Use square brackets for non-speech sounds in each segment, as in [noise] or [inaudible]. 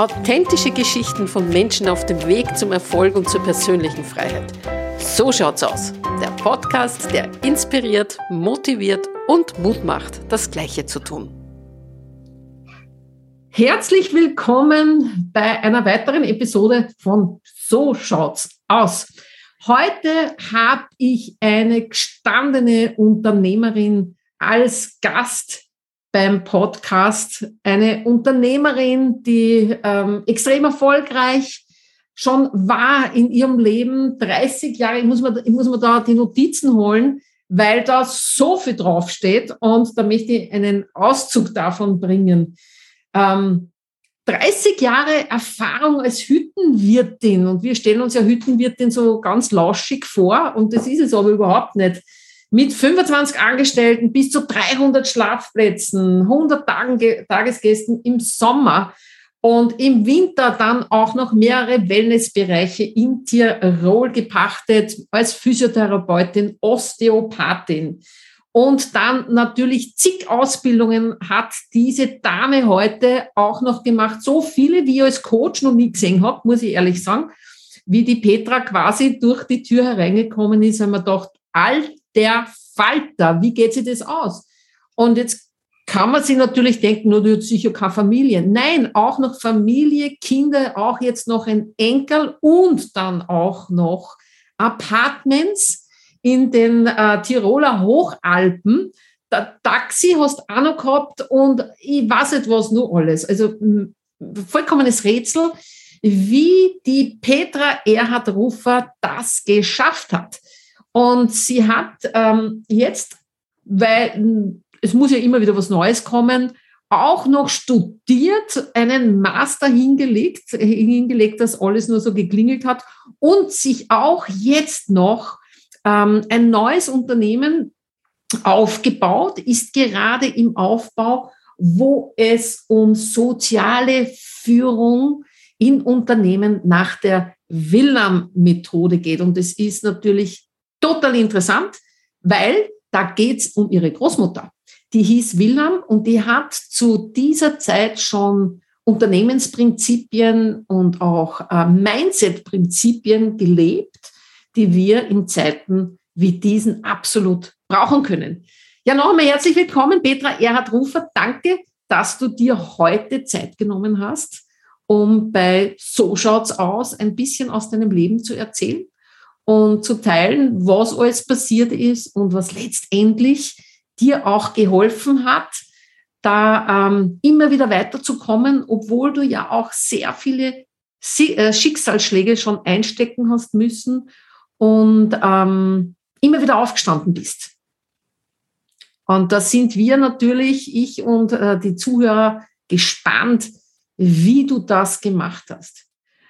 Authentische Geschichten von Menschen auf dem Weg zum Erfolg und zur persönlichen Freiheit. So schaut's aus. Der Podcast, der inspiriert, motiviert und Mut macht, das Gleiche zu tun. Herzlich willkommen bei einer weiteren Episode von So schaut's aus. Heute habe ich eine gestandene Unternehmerin als Gast beim Podcast. Eine Unternehmerin, die ähm, extrem erfolgreich schon war in ihrem Leben. 30 Jahre, ich muss, mir, ich muss mir da die Notizen holen, weil da so viel draufsteht und da möchte ich einen Auszug davon bringen. Ähm, 30 Jahre Erfahrung als Hüttenwirtin und wir stellen uns ja Hüttenwirtin so ganz lauschig vor und das ist es aber überhaupt nicht mit 25 Angestellten bis zu 300 Schlafplätzen, 100 Tagen, Tagesgästen im Sommer und im Winter dann auch noch mehrere Wellnessbereiche in Tirol gepachtet als Physiotherapeutin, Osteopathin. Und dann natürlich zig Ausbildungen hat diese Dame heute auch noch gemacht. So viele, wie ich als Coach noch nie gesehen habe, muss ich ehrlich sagen. Wie die Petra quasi durch die Tür hereingekommen ist, haben wir gedacht, all der Falter. Wie geht sich das aus? Und jetzt kann man sich natürlich denken, nur du hast sicher keine Familie. Nein, auch noch Familie, Kinder, auch jetzt noch ein Enkel und dann auch noch Apartments in den äh, Tiroler Hochalpen. Der Taxi hast auch noch gehabt und ich weiß nicht was nur alles. Also vollkommenes Rätsel, wie die Petra Erhard Rufer das geschafft hat. Und sie hat ähm, jetzt, weil hm, es muss ja immer wieder was Neues kommen, auch noch studiert, einen Master hingelegt, hingelegt, dass alles nur so geklingelt hat und sich auch jetzt noch ähm, ein neues Unternehmen aufgebaut, ist gerade im Aufbau, wo es um soziale Führung in Unternehmen nach der Willam-Methode geht. Und es ist natürlich total interessant, weil da geht's um ihre Großmutter. Die hieß Wilhelm und die hat zu dieser Zeit schon Unternehmensprinzipien und auch äh, Mindset-Prinzipien gelebt, die wir in Zeiten wie diesen absolut brauchen können. Ja, noch einmal herzlich willkommen, Petra Erhard Rufer. Danke, dass du dir heute Zeit genommen hast, um bei So schaut's aus ein bisschen aus deinem Leben zu erzählen und zu teilen, was alles passiert ist und was letztendlich dir auch geholfen hat, da ähm, immer wieder weiterzukommen, obwohl du ja auch sehr viele äh, Schicksalsschläge schon einstecken hast müssen und ähm, immer wieder aufgestanden bist. Und da sind wir natürlich, ich und äh, die Zuhörer, gespannt, wie du das gemacht hast.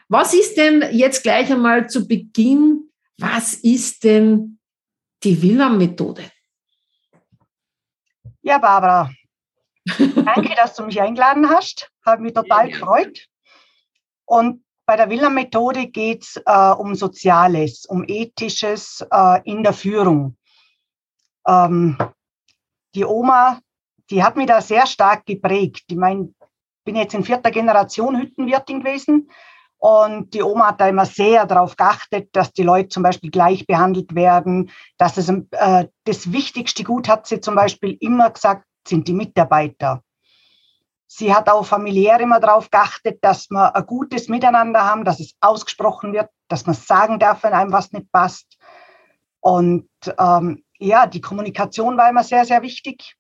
Was ist denn jetzt gleich einmal zu Beginn was ist denn die Villa-Methode? Ja, Barbara, [laughs] danke, dass du mich eingeladen hast. Habe mich total ja, gefreut. Und bei der Villa-Methode geht es äh, um Soziales, um Ethisches äh, in der Führung. Ähm, die Oma, die hat mich da sehr stark geprägt. Ich meine, bin jetzt in vierter Generation Hüttenwirtin gewesen und die Oma hat da immer sehr darauf geachtet, dass die Leute zum Beispiel gleich behandelt werden. Dass es, äh, das wichtigste Gut hat sie zum Beispiel immer gesagt, sind die Mitarbeiter. Sie hat auch familiär immer darauf geachtet, dass wir ein gutes Miteinander haben, dass es ausgesprochen wird, dass man sagen darf, wenn einem was nicht passt. Und ähm, ja, die Kommunikation war immer sehr, sehr wichtig.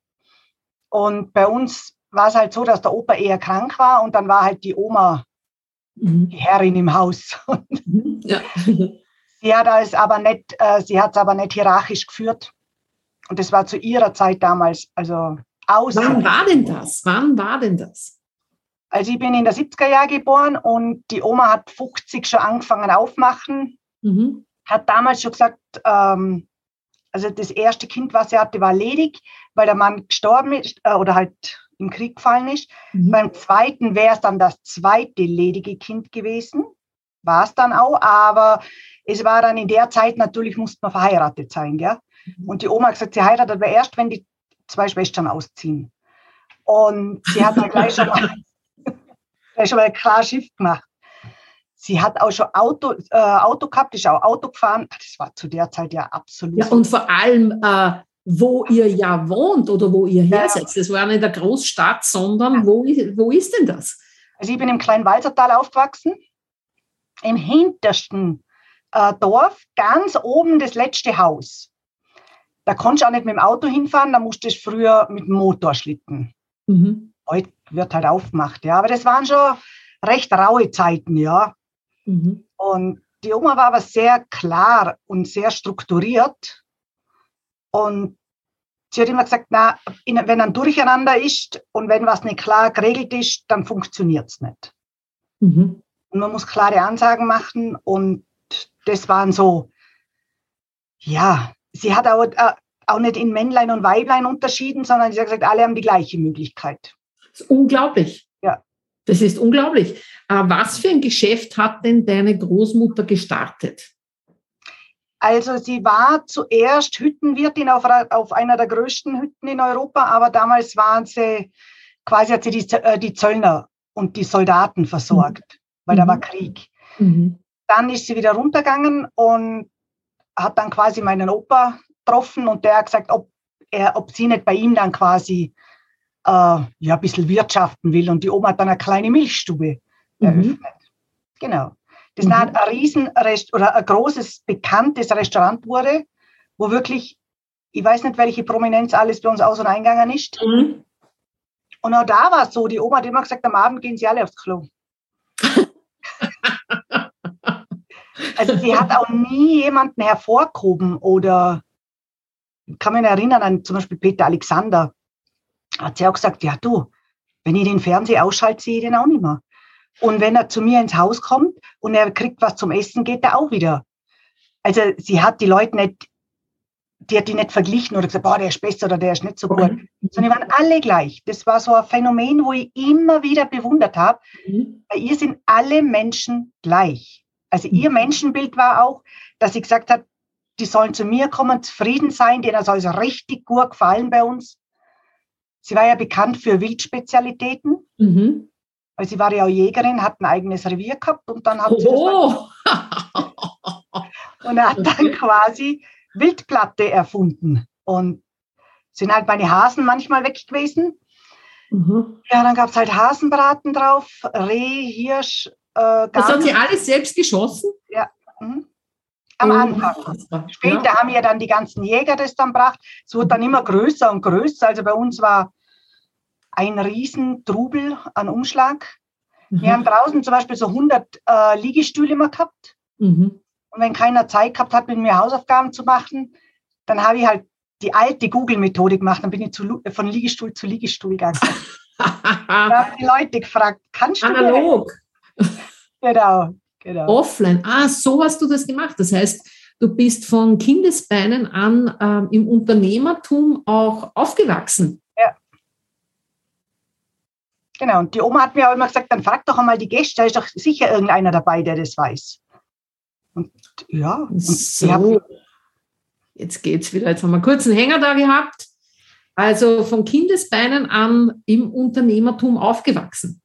Und bei uns war es halt so, dass der Opa eher krank war und dann war halt die Oma Mhm. die Herrin im Haus. Mhm. Ja. [laughs] sie hat es aber nicht, äh, sie hat es aber nicht hierarchisch geführt. Und das war zu ihrer Zeit damals, also aus. Wann war denn das? Wann war denn das? Also ich bin in der 70er Jahre geboren und die Oma hat 50 schon angefangen aufmachen. Mhm. Hat damals schon gesagt, ähm, also das erste Kind, was sie hatte, war ledig, weil der Mann gestorben ist äh, oder halt im Krieg gefallen ist. Mhm. Beim zweiten wäre es dann das zweite ledige Kind gewesen. War es dann auch, aber es war dann in der Zeit natürlich, musste man verheiratet sein. Gell? Mhm. Und die Oma hat gesagt, sie heiratet aber erst, wenn die zwei Schwestern ausziehen. Und sie hat dann gleich schon mal, [laughs] ist schon mal klar Schiff gemacht. Sie hat auch schon Auto, äh, Auto gehabt, ist auch Auto gefahren. Das war zu der Zeit ja absolut. Ja, und vor allem, äh, wo ihr ja wohnt oder wo ihr her seid. Das war nicht in der Großstadt, sondern wo, wo ist denn das? Also ich bin im kleinen Walsertal aufgewachsen, im hintersten äh, Dorf, ganz oben das letzte Haus. Da konntest du auch nicht mit dem Auto hinfahren, da musstest du früher mit dem Motor schlitten. Mhm. Heute wird halt aufgemacht, ja. Aber das waren schon recht raue Zeiten, ja. Mhm. Und die Oma war aber sehr klar und sehr strukturiert. Und sie hat immer gesagt, na, wenn ein Durcheinander ist und wenn was nicht klar geregelt ist, dann funktioniert es nicht. Mhm. Und man muss klare Ansagen machen und das waren so, ja, sie hat auch, äh, auch nicht in Männlein und Weiblein unterschieden, sondern sie hat gesagt, alle haben die gleiche Möglichkeit. Das ist unglaublich. Ja. Das ist unglaublich. Äh, was für ein Geschäft hat denn deine Großmutter gestartet? Also sie war zuerst Hüttenwirtin auf, auf einer der größten Hütten in Europa, aber damals waren sie, quasi hat sie die, äh, die Zöllner und die Soldaten versorgt, mhm. weil da war mhm. Krieg. Mhm. Dann ist sie wieder runtergegangen und hat dann quasi meinen Opa getroffen und der hat gesagt, ob, er, ob sie nicht bei ihm dann quasi äh, ja, ein bisschen wirtschaften will. Und die Oma hat dann eine kleine Milchstube mhm. eröffnet. Genau das mhm. ein riesen oder ein großes, bekanntes Restaurant wurde, wo wirklich, ich weiß nicht, welche Prominenz alles bei uns aus- und eingegangen ist. Mhm. Und auch da war es so, die Oma hat immer gesagt, am Abend gehen sie alle aufs Klo. [laughs] also sie hat auch nie jemanden hervorgehoben oder ich kann mich erinnern an zum Beispiel Peter Alexander. Hat sie auch gesagt, ja du, wenn ich den Fernseher ausschalte, sehe ich den auch nicht mehr. Und wenn er zu mir ins Haus kommt und er kriegt was zum Essen, geht er auch wieder. Also sie hat die Leute nicht, die hat die nicht verglichen oder gesagt, boah, der ist besser oder der ist nicht so gut, mhm. sondern die waren alle gleich. Das war so ein Phänomen, wo ich immer wieder bewundert habe. Mhm. Bei ihr sind alle Menschen gleich. Also mhm. ihr Menschenbild war auch, dass sie gesagt hat, die sollen zu mir kommen, zufrieden sein, denen soll es richtig gut gefallen bei uns. Sie war ja bekannt für Wildspezialitäten. Mhm weil sie war ja auch Jägerin, hat ein eigenes Revier gehabt und dann hat sie oh. und er hat dann quasi Wildplatte erfunden und sind halt meine Hasen manchmal weg gewesen. Mhm. Ja, dann gab es halt Hasenbraten drauf, Reh, Hirsch. Äh, das hat sie alles selbst geschossen? Ja. Mhm. Am oh, Anfang. Später ja. haben ja dann die ganzen Jäger das dann gebracht. Es wurde dann immer größer und größer. Also bei uns war ein Riesentrubel an Umschlag. Mhm. Wir haben draußen zum Beispiel so 100 äh, Liegestühle immer gehabt. Mhm. Und wenn keiner Zeit gehabt hat, mit mir Hausaufgaben zu machen, dann habe ich halt die alte Google-Methode gemacht. Dann bin ich zu, von Liegestuhl zu Liegestuhl gegangen. [laughs] da haben die Leute gefragt, kannst du Analog. [laughs] genau, genau. Offline. Ah, so hast du das gemacht. Das heißt, du bist von Kindesbeinen an ähm, im Unternehmertum auch aufgewachsen. Genau, und die Oma hat mir auch immer gesagt, dann frag doch einmal die Gäste, da ist doch sicher irgendeiner dabei, der das weiß. Und ja, und so. Jetzt geht's wieder. Jetzt haben wir kurz einen Hänger da gehabt. Also von Kindesbeinen an im Unternehmertum aufgewachsen.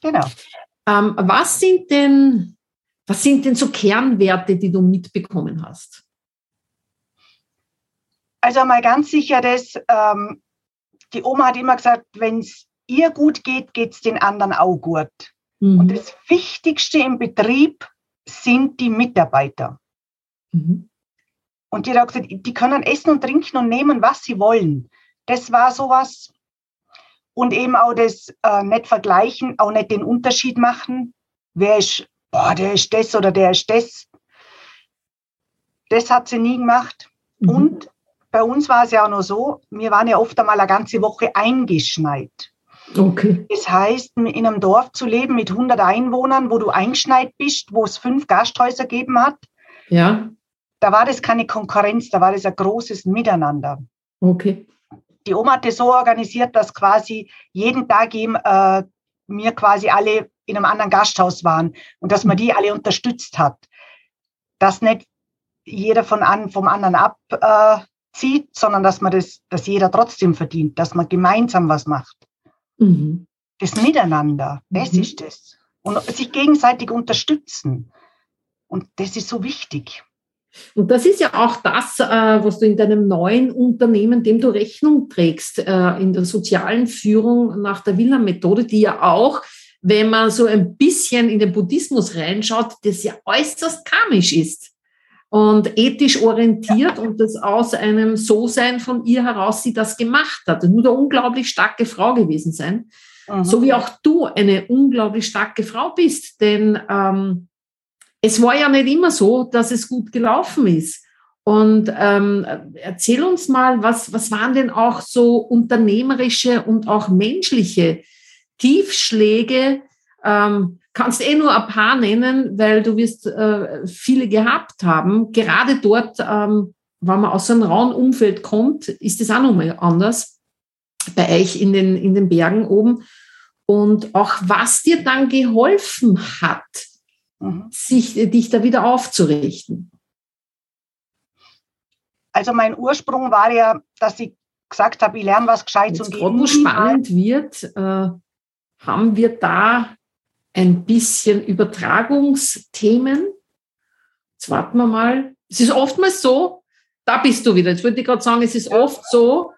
Genau. Ähm, was sind denn, was sind denn so Kernwerte, die du mitbekommen hast? Also mal ganz sicher, dass ähm, die Oma hat immer gesagt, wenn es ihr gut geht, geht es den anderen auch gut. Mhm. Und das Wichtigste im Betrieb sind die Mitarbeiter. Mhm. Und die hat gesagt, die können essen und trinken und nehmen, was sie wollen. Das war sowas. Und eben auch das äh, nicht vergleichen, auch nicht den Unterschied machen. Wer ist, boah, der ist das oder der ist das. Das hat sie nie gemacht. Mhm. Und bei uns war es ja auch noch so, wir waren ja oft einmal eine ganze Woche eingeschneit. Okay. Das heißt, in einem Dorf zu leben mit 100 Einwohnern, wo du eingeschneit bist, wo es fünf Gasthäuser gegeben hat, ja. da war das keine Konkurrenz, da war das ein großes Miteinander. Okay. Die Oma hat das so organisiert, dass quasi jeden Tag eben, äh, wir quasi alle in einem anderen Gasthaus waren und dass man die alle unterstützt hat. Dass nicht jeder von an, vom anderen abzieht, äh, sondern dass man das, dass jeder trotzdem verdient, dass man gemeinsam was macht. Mhm. Das Miteinander, das mhm. ist es. Und sich gegenseitig unterstützen. Und das ist so wichtig. Und das ist ja auch das, äh, was du in deinem neuen Unternehmen, dem du Rechnung trägst, äh, in der sozialen Führung nach der Villa-Methode, die ja auch, wenn man so ein bisschen in den Buddhismus reinschaut, das ja äußerst karmisch ist und ethisch orientiert und das aus einem So-Sein von ihr heraus sie das gemacht hat. Das muss eine unglaublich starke Frau gewesen sein. Mhm. So wie auch du eine unglaublich starke Frau bist, denn ähm, es war ja nicht immer so, dass es gut gelaufen ist. Und ähm, erzähl uns mal, was, was waren denn auch so unternehmerische und auch menschliche Tiefschläge? Ähm, kannst eh nur ein paar nennen, weil du wirst äh, viele gehabt haben. Gerade dort, ähm, wenn man aus einem rauen Umfeld kommt, ist es auch nochmal anders bei euch in den, in den Bergen oben. Und auch was dir dann geholfen hat, mhm. sich, dich da wieder aufzurichten? Also mein Ursprung war ja, dass ich gesagt habe, ich lerne was Gescheites und Gerade wo spannend wird, äh, haben wir da ein bisschen Übertragungsthemen. Jetzt warten wir mal. Es ist oftmals so, da bist du wieder. Jetzt würde ich gerade sagen, es ist oft so,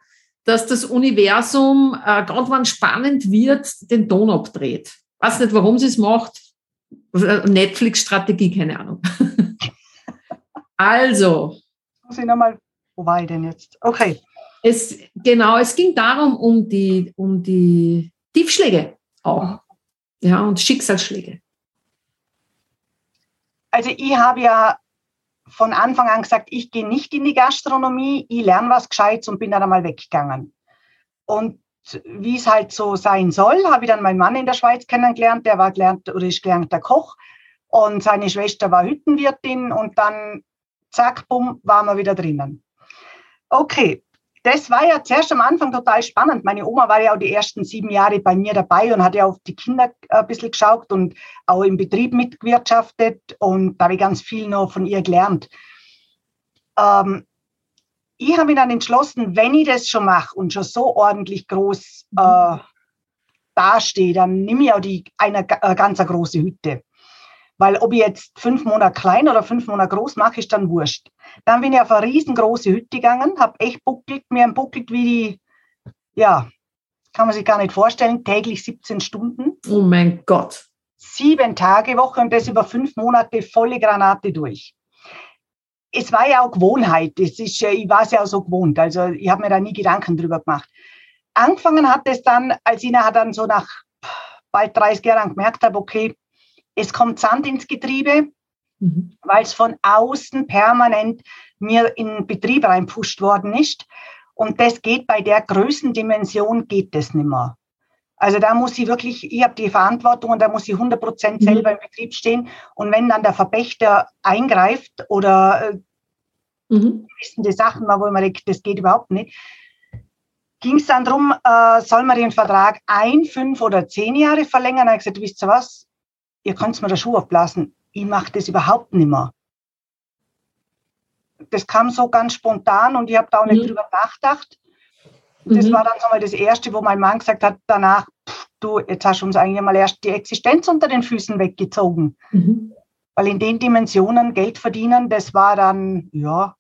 dass das Universum, äh, gerade wenn spannend wird, den Ton abdreht. Weiß nicht, warum sie es macht. Netflix-Strategie, keine Ahnung. [laughs] also. Muss ich nochmal, wo war ich denn jetzt? Okay. Es, genau, es ging darum, um die, um die Tiefschläge auch. Ja, und Schicksalsschläge. Also ich habe ja von Anfang an gesagt, ich gehe nicht in die Gastronomie, ich lerne was Gescheites und bin dann einmal weggegangen. Und wie es halt so sein soll, habe ich dann meinen Mann in der Schweiz kennengelernt. Der war gelernt oder ist gelernter Koch und seine Schwester war Hüttenwirtin und dann zack, bumm, waren wir wieder drinnen. Okay, das war ja zuerst am Anfang total spannend. Meine Oma war ja auch die ersten sieben Jahre bei mir dabei und hat ja auf die Kinder ein bisschen geschaut und auch im Betrieb mitgewirtschaftet und da habe ich ganz viel noch von ihr gelernt. Ähm, ich habe mich dann entschlossen, wenn ich das schon mache und schon so ordentlich groß mhm. äh, dastehe, dann nehme ich auch die, eine äh, ganz eine große Hütte. Weil ob ich jetzt fünf Monate klein oder fünf Monate groß mache, ist dann wurscht. Dann bin ich auf eine riesengroße Hütte gegangen, habe echt buckelt, mir buckelt wie die, ja, kann man sich gar nicht vorstellen, täglich 17 Stunden. Oh mein Gott. Sieben Tage Woche und das über fünf Monate volle Granate durch es war ja auch Gewohnheit. Das ist, ich war es ja auch so gewohnt. Also ich habe mir da nie Gedanken drüber gemacht. Angefangen hat es dann, als ich nachher dann so nach bald 30 Jahren gemerkt habe, okay, es kommt Sand ins Getriebe, mhm. weil es von außen permanent mir in den Betrieb reinpusht worden ist. Und das geht bei der Größendimension, geht das nicht mehr. Also da muss ich wirklich, ich habe die Verantwortung und da muss ich 100 Prozent mhm. selber im Betrieb stehen. Und wenn dann der Verpächter eingreift oder äh, mhm. die Sachen, wo man denkt, das geht überhaupt nicht, ging es dann darum, äh, soll man den Vertrag ein, fünf oder zehn Jahre verlängern? Da habe ich gesagt, wisst ihr was, ihr könnt mir der Schuh aufblasen. Ich mache das überhaupt nicht mehr. Das kam so ganz spontan und ich habe da auch nicht mhm. drüber nachgedacht. Das mhm. war dann so mal das Erste, wo mein Mann gesagt hat, danach, pff, du, jetzt hast du uns eigentlich mal erst die Existenz unter den Füßen weggezogen. Mhm. Weil in den Dimensionen Geld verdienen, das war dann, ja,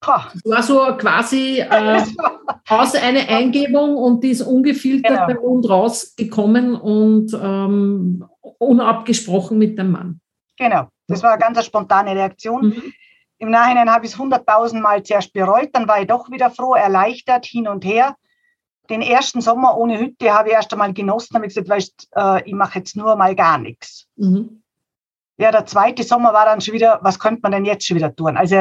das war so quasi äh, [laughs] aus eine Eingebung und die ist ungefiltert genau. Mund rausgekommen und ähm, unabgesprochen mit dem Mann. Genau, das war eine ganz spontane Reaktion. Mhm. Im Nachhinein habe ich es hunderttausend Mal zuerst bereut, dann war ich doch wieder froh, erleichtert, hin und her. Den ersten Sommer ohne Hütte habe ich erst einmal genossen, habe ich gesagt, weißt, äh, ich mache jetzt nur mal gar nichts. Mhm. Ja, der zweite Sommer war dann schon wieder, was könnte man denn jetzt schon wieder tun? Also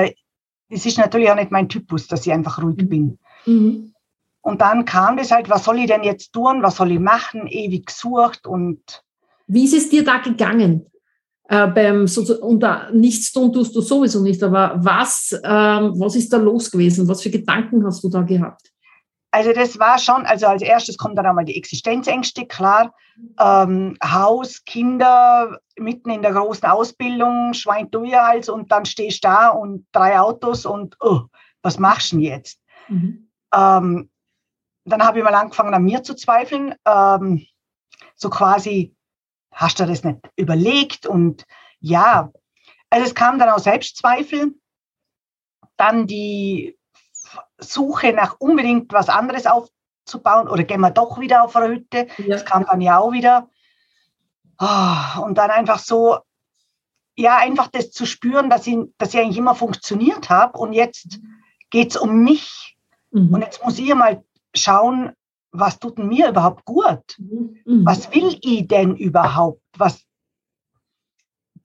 es ist natürlich auch nicht mein Typus, dass ich einfach ruhig mhm. bin. Mhm. Und dann kam das halt, was soll ich denn jetzt tun? Was soll ich machen? Ewig gesucht und. Wie ist es dir da gegangen? äh, beim so, unter nichts tun tust du sowieso nicht, aber was, ähm, was ist da los gewesen? Was für Gedanken hast du da gehabt? Also das war schon, also als erstes kommt dann einmal die Existenzängste, klar. Ähm, Haus, Kinder, mitten in der großen Ausbildung, Schwein Hals und dann stehst du da und drei Autos und oh, was machst du denn jetzt? Mhm. Ähm, dann habe ich mal angefangen, an mir zu zweifeln. Ähm, so quasi, hast du das nicht überlegt? Und ja, also es kam dann auch Selbstzweifel. Dann die Suche nach unbedingt was anderes aufzubauen oder gehen wir doch wieder auf eine Hütte. Ja. Das kam dann ja auch wieder. Oh, und dann einfach so, ja, einfach das zu spüren, dass ich, dass ich eigentlich immer funktioniert habe und jetzt geht es um mich. Mhm. Und jetzt muss ich mal schauen, was tut mir überhaupt gut? Mhm. Was will ich denn überhaupt? Was,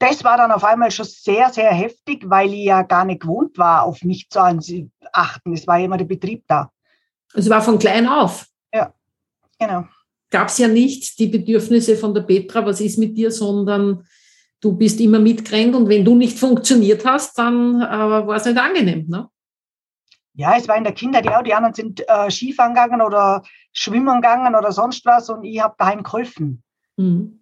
das war dann auf einmal schon sehr, sehr heftig, weil ich ja gar nicht gewohnt war, auf mich zu achten. Es war ja immer der Betrieb da. Es war von klein auf. Ja, genau. Gab es ja nicht die Bedürfnisse von der Petra, was ist mit dir, sondern du bist immer mitgerannt und wenn du nicht funktioniert hast, dann äh, war es nicht angenehm. Ne? Ja, es war in der Kinder, die auch, die anderen sind äh, Skifahren gegangen oder schwimmen gegangen oder sonst was und ich habe daheim geholfen. Mhm.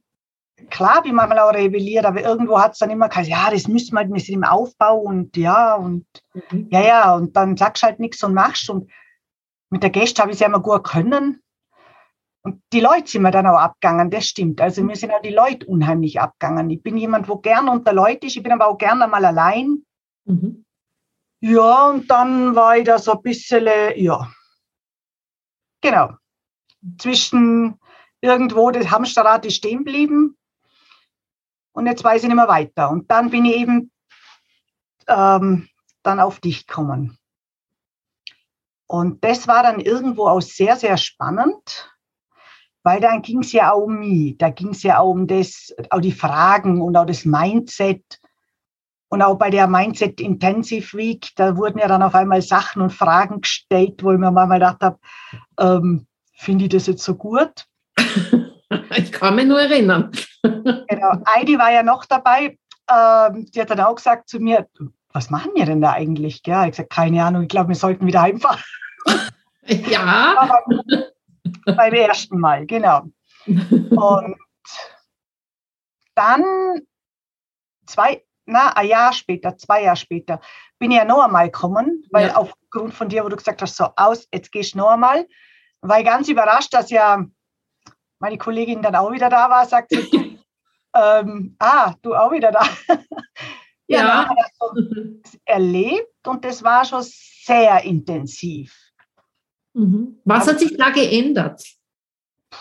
Klar, wie manchmal auch rebelliert, aber irgendwo hat es dann immer gesagt, ja, das müssen wir, wir sind im Aufbau und ja, und mhm. ja, ja, und dann sagst du halt nichts und machst. Und mit der Gäste habe ich es ja immer gut können. Und die Leute sind mir dann auch abgegangen, das stimmt. Also mir sind auch die Leute unheimlich abgegangen. Ich bin jemand, wo gern unter Leute ist, ich bin aber auch gern einmal allein. Mhm. Ja, und dann war ich da so ein bisschen, ja, genau, zwischen irgendwo das Hamsterrad ist stehen geblieben und jetzt weiß ich nicht mehr weiter. Und dann bin ich eben ähm, dann auf dich gekommen. Und das war dann irgendwo auch sehr, sehr spannend, weil dann ging es ja auch um mich, da ging es ja auch um das, auch die Fragen und auch das Mindset. Und auch bei der Mindset Intensive Week, da wurden ja dann auf einmal Sachen und Fragen gestellt, wo ich mir mal gedacht habe, ähm, finde ich das jetzt so gut? [laughs] [laughs] Ich kann mich nur erinnern. [laughs] Genau. Heidi war ja noch dabei. Ähm, die hat dann auch gesagt zu mir, was machen wir denn da eigentlich? Ja, ich gesagt, keine Ahnung, ich glaube, wir sollten wieder heimfahren. [laughs] Ja. Aber beim ersten Mal, genau. Und dann zwei, na, ein Jahr später, zwei Jahre später, bin ich ja noch einmal gekommen, weil ja. aufgrund von dir, wo du gesagt hast, so aus, jetzt gehst du noch einmal, war ich ganz überrascht, dass ja meine Kollegin dann auch wieder da war, sagt sie, ähm, ah, du auch wieder da. [laughs] ja, ja. wir das erlebt und das war schon sehr intensiv. Mhm. Was hat sich da geändert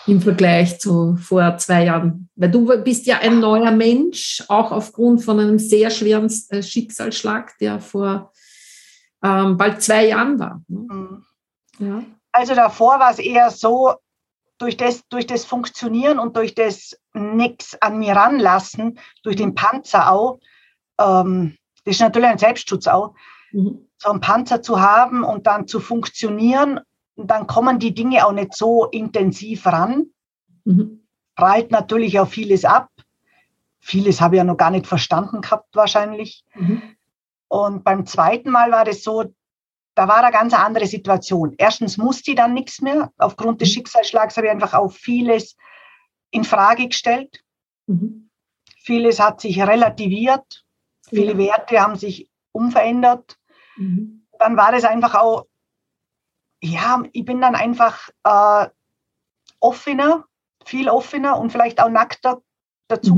im Vergleich zu vor zwei Jahren? Weil du bist ja ein neuer Mensch, auch aufgrund von einem sehr schweren äh, Schicksalsschlag, der vor ähm, bald zwei Jahren war. Ne? Mhm. Ja. Also davor war es eher so, durch das, durch das Funktionieren und durch das nichts an mir ranlassen, durch den Panzer auch, ähm, das ist natürlich ein Selbstschutz auch, mhm. so einen Panzer zu haben und dann zu funktionieren dann kommen die Dinge auch nicht so intensiv ran. Mhm. Prallt natürlich auch vieles ab. Vieles habe ich ja noch gar nicht verstanden gehabt wahrscheinlich. Mhm. Und beim zweiten Mal war das so, da war eine ganz andere Situation. Erstens musste ich dann nichts mehr. Aufgrund des mhm. Schicksalsschlags habe ich einfach auch vieles in Frage gestellt. Mhm. Vieles hat sich relativiert. Viele ja. Werte haben sich umverändert. Mhm. Dann war es einfach auch ja, ich bin dann einfach äh, offener, viel offener und vielleicht auch nackter dazu mhm.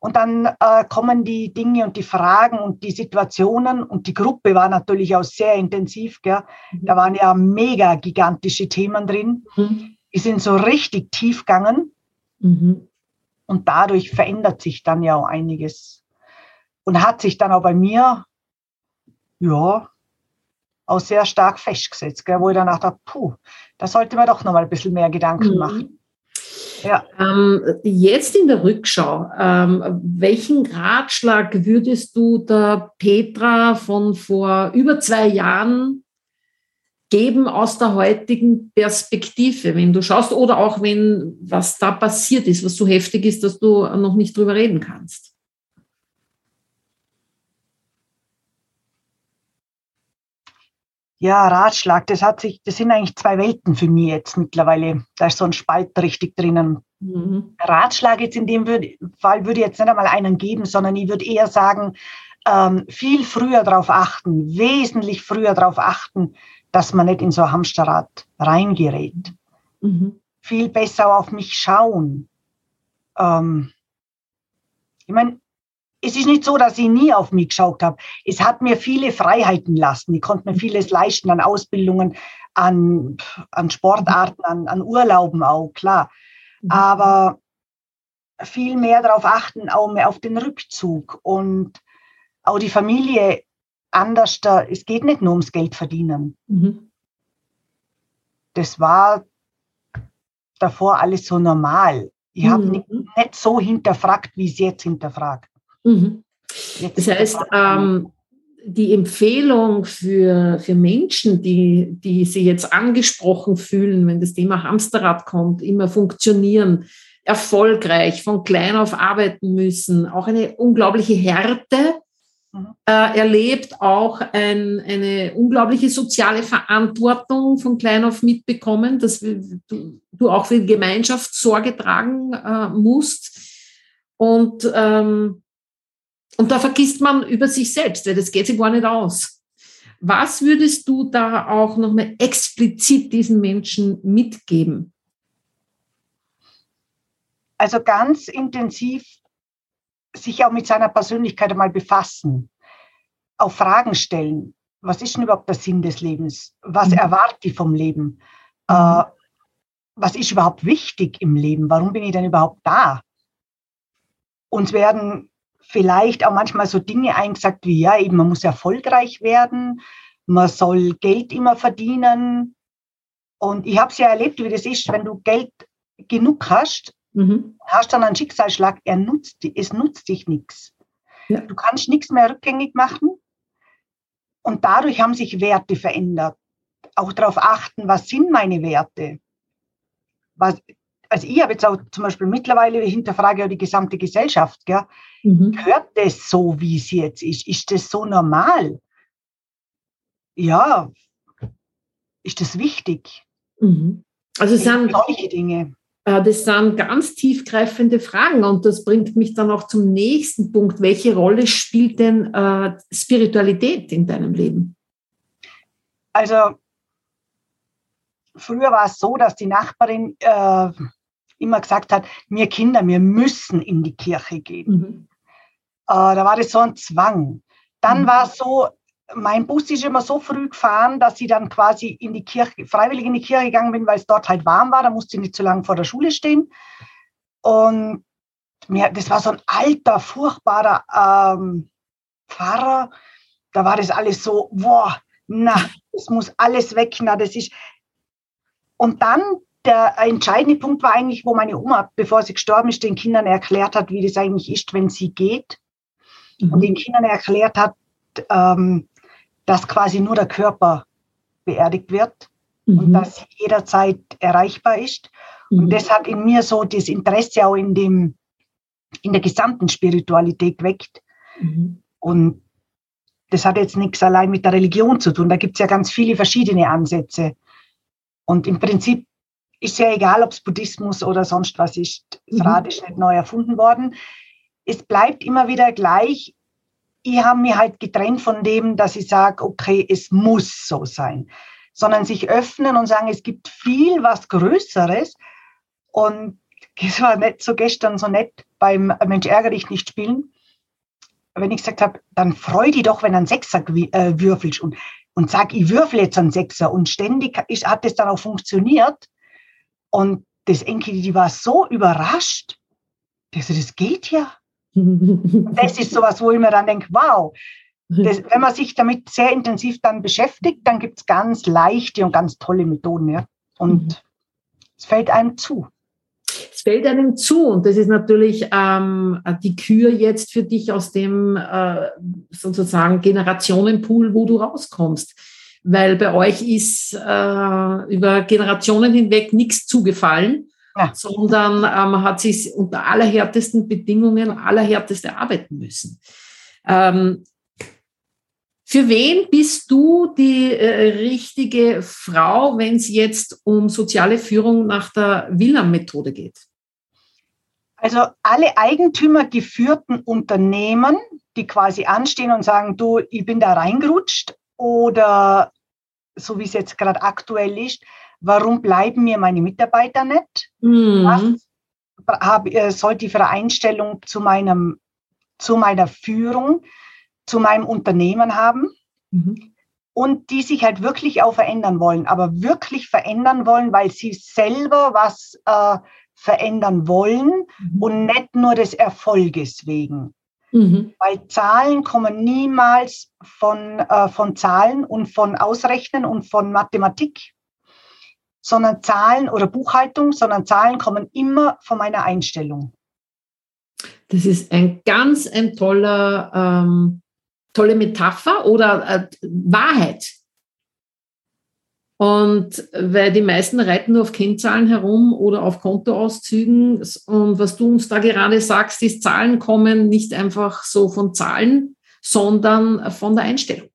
Und dann äh, kommen die Dinge und die Fragen und die Situationen und die Gruppe war natürlich auch sehr intensiv. Gell? Mhm. Da waren ja mega gigantische Themen drin. Mhm. Die sind so richtig tief gegangen. Mhm. Und dadurch verändert sich dann ja auch einiges. Und hat sich dann auch bei mir, ja, auch sehr stark festgesetzt, gell, wo ich danach dachte, puh, da sollte man doch noch mal ein bisschen mehr Gedanken mhm. machen. Ja. Ähm, jetzt in der Rückschau, ähm, welchen Ratschlag würdest du der Petra von vor über zwei Jahren geben aus der heutigen Perspektive, wenn du schaust, oder auch wenn was da passiert ist, was so heftig ist, dass du noch nicht drüber reden kannst? Ja, Ratschlag, das hat sich, das sind eigentlich zwei Welten für mich jetzt mittlerweile. Da ist so ein Spalt richtig drinnen. Mhm. Ratschlag jetzt in dem Fall würde ich jetzt nicht einmal einen geben, sondern ich würde eher sagen, ähm, viel früher darauf achten, wesentlich früher darauf achten, dass man nicht in so ein Hamsterrad reingerät. Mhm. Viel besser auf mich schauen. Ähm, ich meine, es ist nicht so, dass ich nie auf mich geschaut habe. Es hat mir viele Freiheiten lassen. Ich konnte mir mhm. vieles leisten an Ausbildungen, an, an Sportarten, an, an Urlauben auch, klar. Mhm. Aber viel mehr darauf achten, auch mehr auf den Rückzug und auch die Familie anders. Da, es geht nicht nur ums Geld verdienen. Mhm. Das war davor alles so normal. Ich mhm. habe nicht, nicht, so hinterfragt, wie es jetzt hinterfragt. Mhm. Das heißt, ähm, die Empfehlung für, für Menschen, die, die sich jetzt angesprochen fühlen, wenn das Thema Hamsterrad kommt, immer funktionieren, erfolgreich, von klein auf arbeiten müssen, auch eine unglaubliche Härte mhm. äh, erlebt, auch ein, eine unglaubliche soziale Verantwortung von klein auf mitbekommen, dass du, du auch für die Gemeinschaft Sorge tragen äh, musst. Und, ähm, und da vergisst man über sich selbst, weil das geht sich gar nicht aus. Was würdest du da auch nochmal explizit diesen Menschen mitgeben? Also ganz intensiv sich auch mit seiner Persönlichkeit einmal befassen, auch Fragen stellen. Was ist denn überhaupt der Sinn des Lebens? Was mhm. erwarte ich vom Leben? Mhm. Äh, was ist überhaupt wichtig im Leben? Warum bin ich denn überhaupt da? Uns werden vielleicht auch manchmal so Dinge eingesagt wie, ja, eben, man muss erfolgreich werden, man soll Geld immer verdienen. Und ich habe es ja erlebt, wie das ist, wenn du Geld genug hast, Mhm. Hast dann einen Schicksalsschlag, er nutzt, es nutzt dich nichts. Ja. Du kannst nichts mehr rückgängig machen. Und dadurch haben sich Werte verändert. Auch darauf achten, was sind meine Werte? Was, also ich habe jetzt auch zum Beispiel mittlerweile hinterfrage ja die gesamte Gesellschaft. Gell? Mhm. Gehört das so, wie es jetzt ist? Ist das so normal? Ja, ist das wichtig? Mhm. Also es sind solche Dinge. Äh, das sind ganz tiefgreifende Fragen und das bringt mich dann auch zum nächsten Punkt. Welche Rolle spielt denn äh, Spiritualität in deinem Leben? Also früher war es so, dass die Nachbarin äh, immer gesagt hat, wir Kinder, wir müssen in die Kirche gehen. Mhm. Äh, da war das so ein Zwang. Dann mhm. war es so, mein Bus ist immer so früh gefahren, dass ich dann quasi in die Kirche, freiwillig in die Kirche gegangen bin, weil es dort halt warm war. Da musste ich nicht zu lange vor der Schule stehen. Und mir, das war so ein alter, furchtbarer ähm, Pfarrer. Da war das alles so, boah, na, das muss alles weg, na, das ist. Und dann der entscheidende Punkt war eigentlich, wo meine Oma, bevor sie gestorben ist, den Kindern erklärt hat, wie das eigentlich ist, wenn sie geht. Mhm. Und den Kindern erklärt hat, ähm, dass quasi nur der Körper beerdigt wird mhm. und dass jederzeit erreichbar ist. Mhm. Und das hat in mir so das Interesse auch in dem, in der gesamten Spiritualität geweckt. Mhm. Und das hat jetzt nichts allein mit der Religion zu tun. Da gibt es ja ganz viele verschiedene Ansätze. Und im Prinzip ist ja egal, ob es Buddhismus oder sonst was ist. Das mhm. Rad ist nicht neu erfunden worden. Es bleibt immer wieder gleich ich habe mich halt getrennt von dem, dass ich sage, okay, es muss so sein, sondern sich öffnen und sagen, es gibt viel was Größeres. Und es war nicht so gestern so nett beim Mensch ärgere dich nicht spielen, wenn ich gesagt habe, dann freu dich doch, wenn ein Sechser äh, würfelst und, und sag, ich würfel jetzt einen Sechser. Und ständig hat es dann auch funktioniert. Und das Enkel, die war so überrascht, dass das geht ja das ist sowas, wo ich mir dann denke, wow, das, wenn man sich damit sehr intensiv dann beschäftigt, dann gibt es ganz leichte und ganz tolle Methoden. Ja? Und mhm. es fällt einem zu. Es fällt einem zu und das ist natürlich ähm, die Kür jetzt für dich aus dem äh, sozusagen Generationenpool, wo du rauskommst. Weil bei euch ist äh, über Generationen hinweg nichts zugefallen ja. sondern ähm, man hat sich unter allerhärtesten Bedingungen allerhärteste arbeiten müssen. Ähm, für wen bist du die äh, richtige Frau, wenn es jetzt um soziale Führung nach der Willam-Methode geht? Also alle eigentümergeführten Unternehmen, die quasi anstehen und sagen, du, ich bin da reingerutscht oder so wie es jetzt gerade aktuell ist, warum bleiben mir meine Mitarbeiter nicht? Mhm. Was hab, äh, sollte ich für eine Einstellung zu, meinem, zu meiner Führung, zu meinem Unternehmen haben? Mhm. Und die sich halt wirklich auch verändern wollen, aber wirklich verändern wollen, weil sie selber was äh, verändern wollen mhm. und nicht nur des Erfolges wegen. Mhm. Weil Zahlen kommen niemals von, äh, von Zahlen und von Ausrechnen und von Mathematik, sondern Zahlen oder Buchhaltung, sondern Zahlen kommen immer von meiner Einstellung. Das ist ein ganz ein toller, ähm, tolle Metapher oder äh, Wahrheit. Und weil die meisten reiten nur auf Kennzahlen herum oder auf Kontoauszügen. Und was du uns da gerade sagst, ist, Zahlen kommen nicht einfach so von Zahlen, sondern von der Einstellung.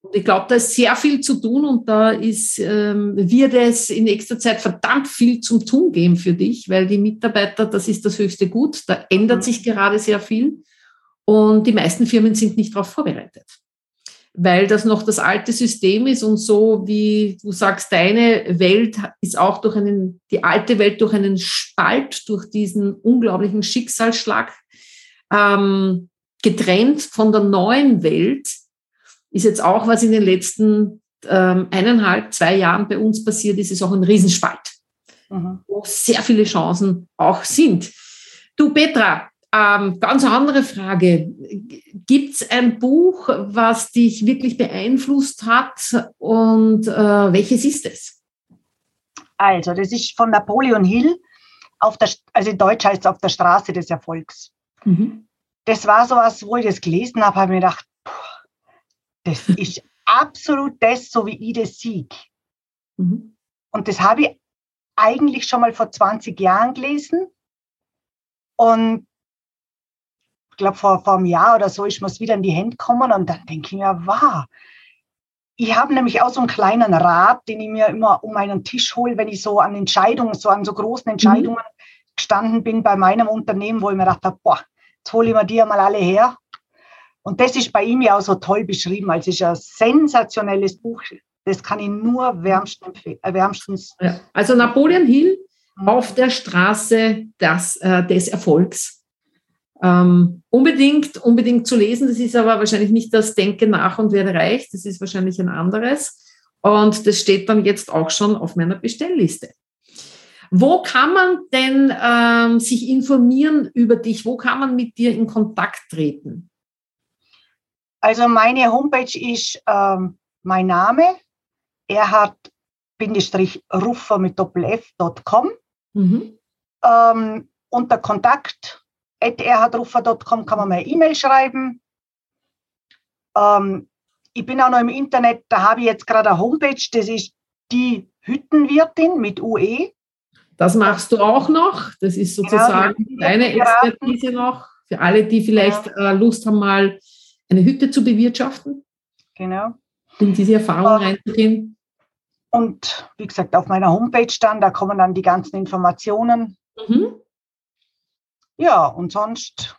Und ich glaube, da ist sehr viel zu tun und da ist, ähm, wird es in nächster Zeit verdammt viel zum Tun geben für dich, weil die Mitarbeiter, das ist das höchste Gut. Da ändert sich gerade sehr viel und die meisten Firmen sind nicht darauf vorbereitet weil das noch das alte System ist und so wie du sagst, deine Welt ist auch durch einen, die alte Welt durch einen Spalt, durch diesen unglaublichen Schicksalsschlag ähm, getrennt von der neuen Welt, ist jetzt auch, was in den letzten ähm, eineinhalb, zwei Jahren bei uns passiert ist, ist auch ein Riesenspalt, mhm. wo sehr viele Chancen auch sind. Du Petra, ähm, ganz andere Frage. Gibt es ein Buch, was dich wirklich beeinflusst hat und äh, welches ist es? Also, das ist von Napoleon Hill, auf der, also in Deutsch heißt es auf der Straße des Erfolgs. Mhm. Das war so was, wo ich das gelesen habe, habe ich mir gedacht, das [laughs] ist absolut das, so wie ich das sehe. Mhm. Und das habe ich eigentlich schon mal vor 20 Jahren gelesen. Und glaube, vor, vor einem Jahr oder so ist mir es wieder in die Hände gekommen und dann denke ich mir, wow. Ich habe nämlich auch so einen kleinen Rat, den ich mir immer um meinen Tisch hole, wenn ich so an Entscheidungen, so an so großen. Entscheidungen mhm. gestanden bin bei meinem Unternehmen, wo ich mir dachte, boah, jetzt hole ich mir die mal alle her. Und das ist bei ihm ja auch so toll beschrieben. Also es ist ein sensationelles Buch. Das kann ich nur wärmstens. Äh, wärmstens ja. Also Napoleon Hill mhm. auf der Straße des, äh, des Erfolgs ähm, unbedingt, unbedingt zu lesen. Das ist aber wahrscheinlich nicht das Denken nach und werde reich. Das ist wahrscheinlich ein anderes. Und das steht dann jetzt auch schon auf meiner Bestellliste. Wo kann man denn ähm, sich informieren über dich? Wo kann man mit dir in Kontakt treten? Also meine Homepage ist ähm, mein Name, erhard-ruffer mit doppelf.com. Mhm. Ähm, unter Kontakt erhardruffer.com kann man mir E-Mail schreiben. Ähm, ich bin auch noch im Internet, da habe ich jetzt gerade eine Homepage, das ist die Hüttenwirtin mit UE. Das machst du auch noch. Das ist genau, sozusagen genau, deine Expertise noch für alle, die vielleicht ja. Äh, Lust haben, mal eine Hütte zu bewirtschaften. Genau. In diese Erfahrung ja. reinzugehen. Und wie gesagt, auf meiner Homepage dann, da kommen dann die ganzen Informationen. Mhm. Ja, und sonst.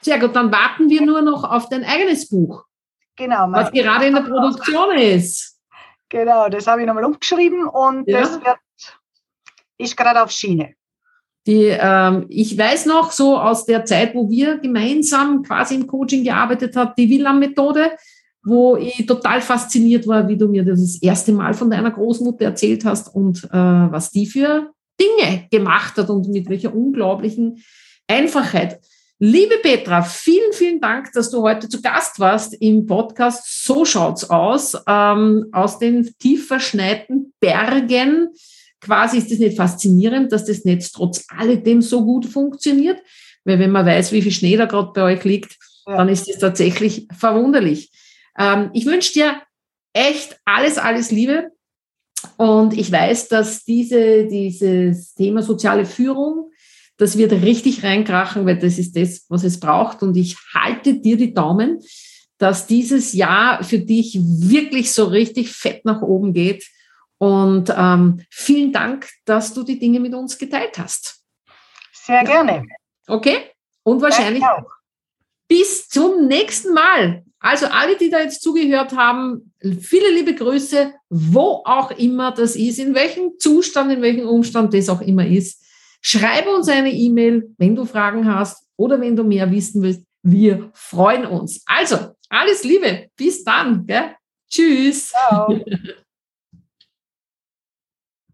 Sehr gut, dann warten wir nur noch auf dein eigenes Buch. Genau. Was gerade in der Produktion ist. Genau, das habe ich nochmal umgeschrieben und ja. das wird, ist gerade auf Schiene. Die, ähm, ich weiß noch so aus der Zeit, wo wir gemeinsam quasi im Coaching gearbeitet haben, die Willam-Methode, wo ich total fasziniert war, wie du mir das, das erste Mal von deiner Großmutter erzählt hast und äh, was die für Dinge gemacht hat und mit welcher unglaublichen Einfachheit. Liebe Petra, vielen, vielen Dank, dass du heute zu Gast warst im Podcast. So schaut's aus. Ähm, aus den tief verschneiten Bergen. Quasi ist es nicht faszinierend, dass das Netz trotz alledem so gut funktioniert. Weil wenn man weiß, wie viel Schnee da gerade bei euch liegt, ja. dann ist es tatsächlich verwunderlich. Ähm, ich wünsche dir echt alles, alles Liebe. Und ich weiß, dass diese, dieses Thema soziale Führung, das wird richtig reinkrachen, weil das ist das, was es braucht. Und ich halte dir die Daumen, dass dieses Jahr für dich wirklich so richtig fett nach oben geht. Und ähm, vielen Dank, dass du die Dinge mit uns geteilt hast. Sehr gerne. Okay? Und wahrscheinlich bis zum nächsten Mal. Also alle, die da jetzt zugehört haben, viele liebe Grüße, wo auch immer das ist, in welchem Zustand, in welchem Umstand das auch immer ist. Schreibe uns eine E-Mail, wenn du Fragen hast oder wenn du mehr wissen willst. Wir freuen uns. Also, alles Liebe. Bis dann. Gell? Tschüss. Ciao. [laughs]